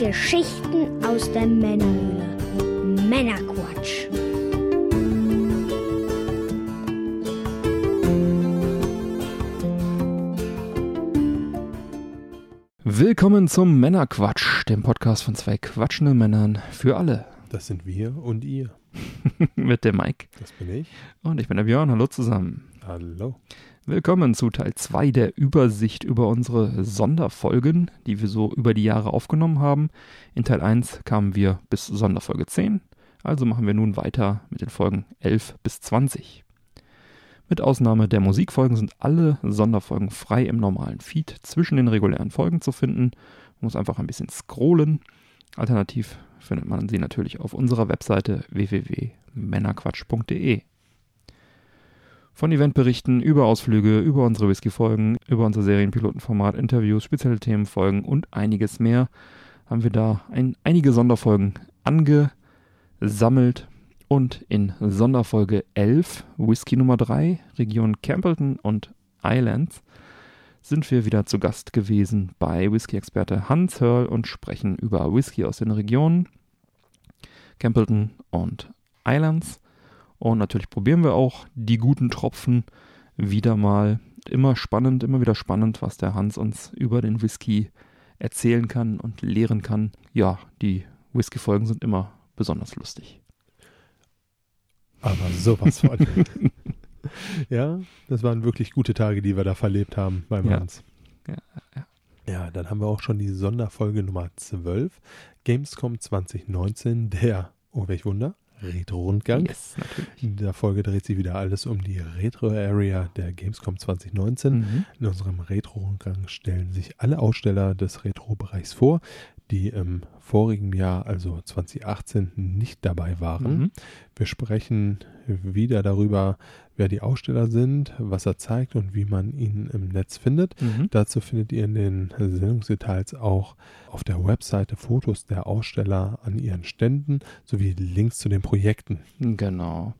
Geschichten aus der Männerhöhle. Männerquatsch. Willkommen zum Männerquatsch, dem Podcast von zwei quatschenden Männern für alle. Das sind wir und ihr. Mit dem Mike. Das bin ich. Und ich bin der Björn. Hallo zusammen. Hallo. Willkommen zu Teil 2 der Übersicht über unsere Sonderfolgen, die wir so über die Jahre aufgenommen haben. In Teil 1 kamen wir bis Sonderfolge 10, also machen wir nun weiter mit den Folgen 11 bis 20. Mit Ausnahme der Musikfolgen sind alle Sonderfolgen frei im normalen Feed zwischen den regulären Folgen zu finden. Man muss einfach ein bisschen scrollen. Alternativ findet man sie natürlich auf unserer Webseite www.männerquatsch.de. Von Eventberichten über Ausflüge, über unsere Whisky-Folgen, über unser Serienpilotenformat, Interviews, spezielle Themenfolgen und einiges mehr haben wir da ein, einige Sonderfolgen angesammelt. Und in Sonderfolge 11, Whisky Nummer 3, Region Campbellton und Islands, sind wir wieder zu Gast gewesen bei Whisky-Experte Hans Hörl und sprechen über Whisky aus den Regionen Campbellton und Islands. Und natürlich probieren wir auch die guten Tropfen wieder mal. Immer spannend, immer wieder spannend, was der Hans uns über den Whisky erzählen kann und lehren kann. Ja, die Whisky-Folgen sind immer besonders lustig. Aber sowas von. ja, das waren wirklich gute Tage, die wir da verlebt haben beim Ja. Hans. Ja, ja. Ja, dann haben wir auch schon die Sonderfolge Nummer 12. Gamescom 2019, der, oh welch Wunder, Retro-Rundgang. Yes, natürlich. In der Folge dreht sich wieder alles um die Retro-Area der Gamescom 2019. Mhm. In unserem Retro-Rundgang stellen sich alle Aussteller des Retro-Bereichs vor, die im vorigen Jahr, also 2018, nicht dabei waren. Mhm. Wir sprechen wieder darüber, wer die Aussteller sind, was er zeigt und wie man ihn im Netz findet. Mhm. Dazu findet ihr in den Sendungsdetails auch auf der Webseite Fotos der Aussteller an ihren Ständen sowie Links zu den Projekten. Genau.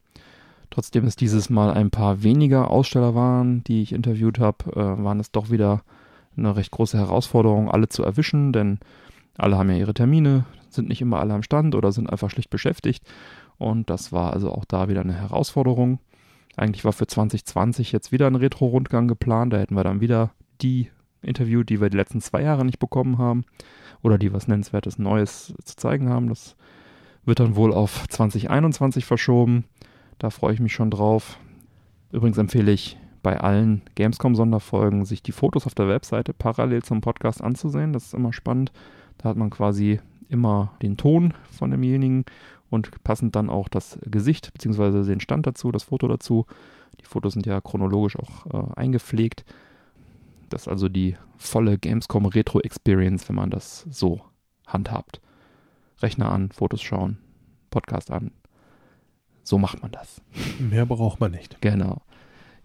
Trotzdem es dieses Mal ein paar weniger Aussteller waren, die ich interviewt habe, äh, waren es doch wieder eine recht große Herausforderung, alle zu erwischen, denn alle haben ja ihre Termine, sind nicht immer alle am Stand oder sind einfach schlicht beschäftigt. Und das war also auch da wieder eine Herausforderung. Eigentlich war für 2020 jetzt wieder ein Retro-Rundgang geplant. Da hätten wir dann wieder die interviewt, die wir die letzten zwei Jahre nicht bekommen haben oder die was Nennenswertes Neues zu zeigen haben. Das wird dann wohl auf 2021 verschoben. Da freue ich mich schon drauf. Übrigens empfehle ich bei allen Gamescom-Sonderfolgen, sich die Fotos auf der Webseite parallel zum Podcast anzusehen. Das ist immer spannend. Da hat man quasi immer den Ton von demjenigen und passend dann auch das Gesicht bzw. den Stand dazu, das Foto dazu. Die Fotos sind ja chronologisch auch äh, eingepflegt. Das ist also die volle Gamescom Retro Experience, wenn man das so handhabt. Rechner an, Fotos schauen, Podcast an. So macht man das. Mehr braucht man nicht. Genau.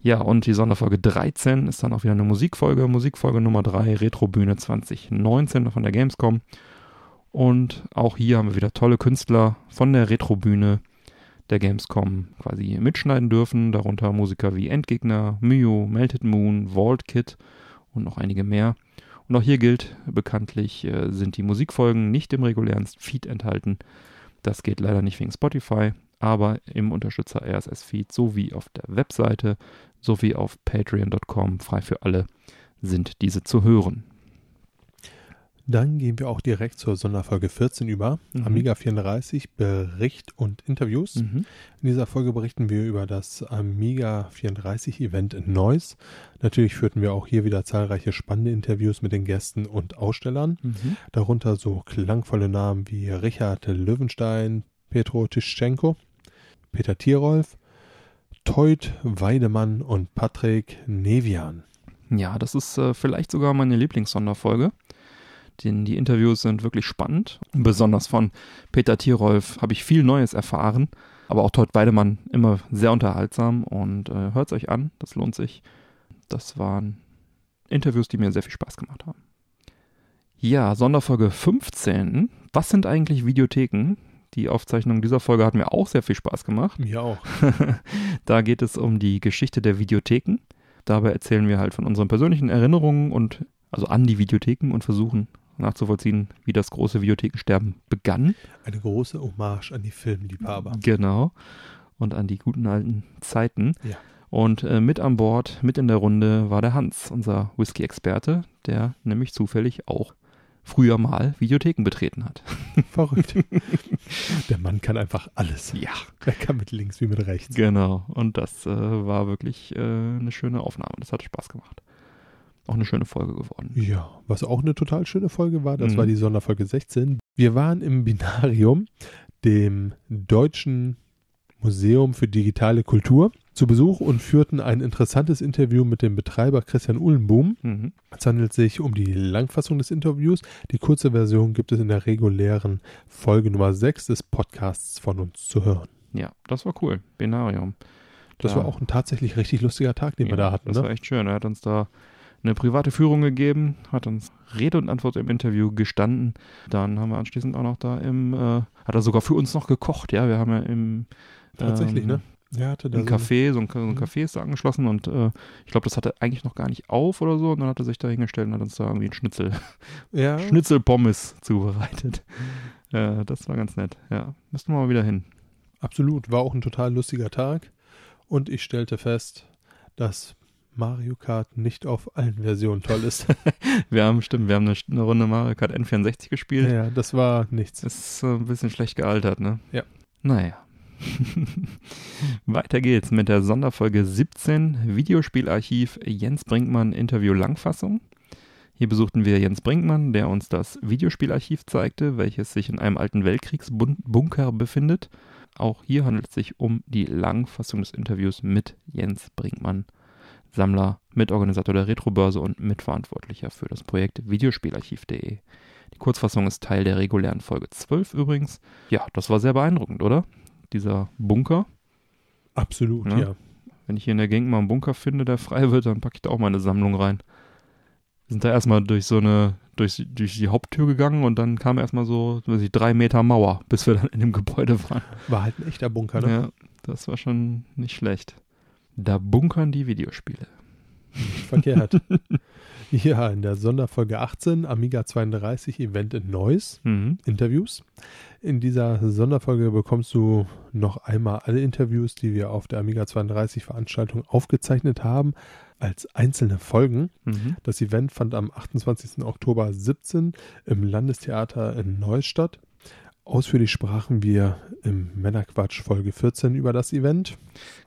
Ja, und die Sonderfolge 13 ist dann auch wieder eine Musikfolge. Musikfolge Nummer 3, Retrobühne 2019 von der Gamescom. Und auch hier haben wir wieder tolle Künstler von der Retrobühne der Gamescom quasi mitschneiden dürfen. Darunter Musiker wie Endgegner, Mio, Melted Moon, Vault Kid und noch einige mehr. Und auch hier gilt bekanntlich, äh, sind die Musikfolgen nicht im regulären Feed enthalten. Das geht leider nicht wegen Spotify, aber im Unterstützer RSS-Feed sowie auf der Webseite sowie auf patreon.com frei für alle sind diese zu hören. Dann gehen wir auch direkt zur Sonderfolge 14 über. Mhm. Amiga 34, Bericht und Interviews. Mhm. In dieser Folge berichten wir über das Amiga 34 Event in Neuss. Natürlich führten wir auch hier wieder zahlreiche spannende Interviews mit den Gästen und Ausstellern. Mhm. Darunter so klangvolle Namen wie Richard Löwenstein, Petro Tischenko, Peter Tierolf, Teut Weidemann und Patrick Nevian. Ja, das ist äh, vielleicht sogar meine Lieblingssonderfolge. Denn die Interviews sind wirklich spannend. Besonders von Peter Tierolf habe ich viel Neues erfahren. Aber auch Todd Weidemann immer sehr unterhaltsam. Und äh, hört es euch an, das lohnt sich. Das waren Interviews, die mir sehr viel Spaß gemacht haben. Ja, Sonderfolge 15. Was sind eigentlich Videotheken? Die Aufzeichnung dieser Folge hat mir auch sehr viel Spaß gemacht. Mir auch. da geht es um die Geschichte der Videotheken. Dabei erzählen wir halt von unseren persönlichen Erinnerungen und also an die Videotheken und versuchen nachzuvollziehen, wie das große Videothekensterben begann. Eine große Hommage an die Filmliebhaber. Genau. Und an die guten alten Zeiten. Ja. Und äh, mit an Bord, mit in der Runde war der Hans, unser Whisky-Experte, der nämlich zufällig auch früher mal Videotheken betreten hat. Verrückt. der Mann kann einfach alles. Ja. Er kann mit links wie mit rechts. Genau. Und das äh, war wirklich äh, eine schöne Aufnahme. Das hat Spaß gemacht. Auch eine schöne Folge geworden. Ja, was auch eine total schöne Folge war, das Mhm. war die Sonderfolge 16. Wir waren im Binarium, dem Deutschen Museum für digitale Kultur, zu Besuch und führten ein interessantes Interview mit dem Betreiber Christian Uhlenboom. Mhm. Es handelt sich um die Langfassung des Interviews. Die kurze Version gibt es in der regulären Folge Nummer 6 des Podcasts von uns zu hören. Ja, das war cool. Binarium. Das Da- war auch ein tatsächlich richtig lustiger Tag, den wir da hatten. Das Ne? war echt schön. Er hat uns da eine private Führung gegeben, hat uns Rede und Antwort im Interview gestanden. Dann haben wir anschließend auch noch da im, äh, hat er sogar für uns noch gekocht, ja. Wir haben ja im Tatsächlich, ähm, ne? Er hatte da Ein so Café, so ein, so ein Mhm. Café ist da angeschlossen und äh, ich glaube, das hatte eigentlich noch gar nicht auf oder so. Und dann hat er sich da hingestellt und hat uns da irgendwie einen Schnitzel, ja, Schnitzelpommes zubereitet. Äh, das war ganz nett. Ja, müssten wir mal wieder hin. Absolut, war auch ein total lustiger Tag. Und ich stellte fest, dass Mario Kart nicht auf allen Versionen toll ist. Wir haben, stimmt, wir haben eine, eine Runde Mario Kart N64 gespielt. ja, das war nichts. Ist äh, ein bisschen schlecht gealtert, ne? Ja. Naja. Weiter geht's mit der Sonderfolge 17 Videospielarchiv Jens Brinkmann Interview Langfassung. Hier besuchten wir Jens Brinkmann, der uns das Videospielarchiv zeigte, welches sich in einem alten Weltkriegsbunker befindet. Auch hier handelt es sich um die Langfassung des Interviews mit Jens Brinkmann, Sammler, Mitorganisator der Retrobörse und Mitverantwortlicher für das Projekt Videospielarchiv.de. Die Kurzfassung ist Teil der regulären Folge 12 übrigens. Ja, das war sehr beeindruckend, oder? Dieser Bunker. Absolut, Ja. ja. Wenn ich hier in der Gegend mal einen Bunker finde, der frei wird, dann packe ich da auch meine Sammlung rein. Wir sind da erstmal durch so eine, durch, durch die Haupttür gegangen und dann kam erstmal so, weiß ich, drei Meter Mauer, bis wir dann in dem Gebäude waren. War halt ein echter Bunker, ne? Ja, das war schon nicht schlecht. Da bunkern die Videospiele. Verkehrt. ja, in der Sonderfolge 18, Amiga 32 Event in Neuss, Mhm. Interviews. In dieser Sonderfolge bekommst du noch einmal alle Interviews, die wir auf der Amiga 32 Veranstaltung aufgezeichnet haben, als einzelne Folgen. Mhm. Das Event fand am 28. Oktober 17 im Landestheater in Neuss statt. Ausführlich sprachen wir im Männerquatsch Folge 14 über das Event.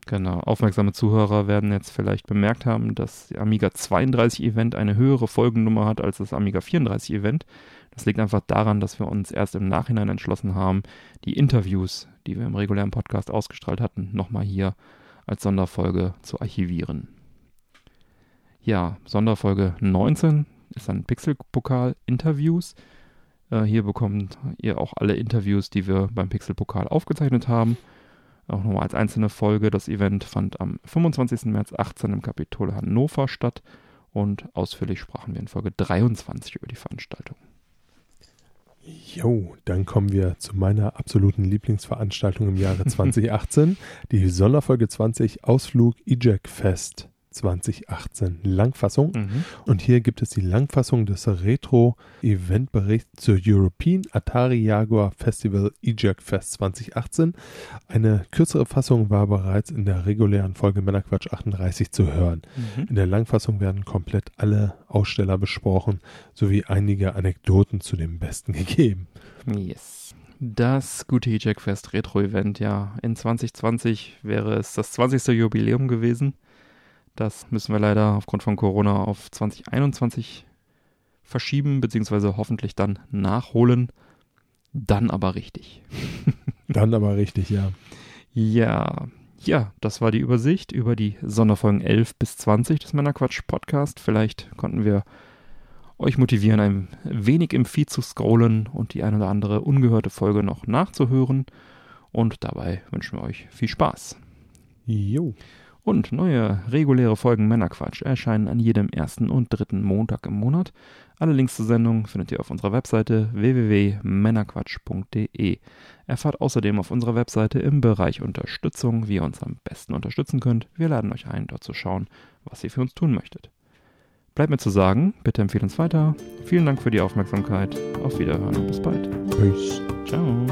Genau, aufmerksame Zuhörer werden jetzt vielleicht bemerkt haben, dass Amiga 32 Event eine höhere Folgennummer hat als das Amiga 34 Event. Das liegt einfach daran, dass wir uns erst im Nachhinein entschlossen haben, die Interviews, die wir im regulären Podcast ausgestrahlt hatten, nochmal hier als Sonderfolge zu archivieren. Ja, Sonderfolge 19 ist dann Pixelpokal Interviews. Äh, hier bekommt ihr auch alle Interviews, die wir beim Pixelpokal aufgezeichnet haben. Auch nochmal als einzelne Folge. Das Event fand am 25. März 18 im Kapitol Hannover statt und ausführlich sprachen wir in Folge 23 über die Veranstaltung. Jo, dann kommen wir zu meiner absoluten Lieblingsveranstaltung im Jahre 2018, die Sonderfolge 20 Ausflug EJAC Fest 2018 Langfassung. Mhm. Und hier gibt es die Langfassung des Retro-Eventberichts zur European Atari Jaguar Festival EJAC Fest 2018. Eine kürzere Fassung war bereits in der regulären Folge Männerquatsch 38 zu hören. In der Langfassung werden komplett alle Aussteller besprochen, sowie einige Anekdoten zu dem Besten gegeben. Yes. Das gute Jack Fest Retro Event, ja. In 2020 wäre es das 20. Jubiläum gewesen. Das müssen wir leider aufgrund von Corona auf 2021 verschieben, beziehungsweise hoffentlich dann nachholen. Dann aber richtig. Dann aber richtig, ja. Ja, ja, das war die Übersicht über die Sonderfolgen 11 bis 20 des Männerquatsch Podcast. Vielleicht konnten wir euch motivieren, ein wenig im Feed zu scrollen und die ein oder andere ungehörte Folge noch nachzuhören. Und dabei wünschen wir euch viel Spaß. Jo. Und neue reguläre Folgen Männerquatsch erscheinen an jedem ersten und dritten Montag im Monat. Alle Links zur Sendung findet ihr auf unserer Webseite www.männerquatsch.de. Erfahrt außerdem auf unserer Webseite im Bereich Unterstützung, wie ihr uns am besten unterstützen könnt. Wir laden euch ein, dort zu schauen, was ihr für uns tun möchtet. bleibt mir zu sagen, bitte empfehlen uns weiter. Vielen Dank für die Aufmerksamkeit. Auf Wiederhören und bis bald. Peace. Ciao.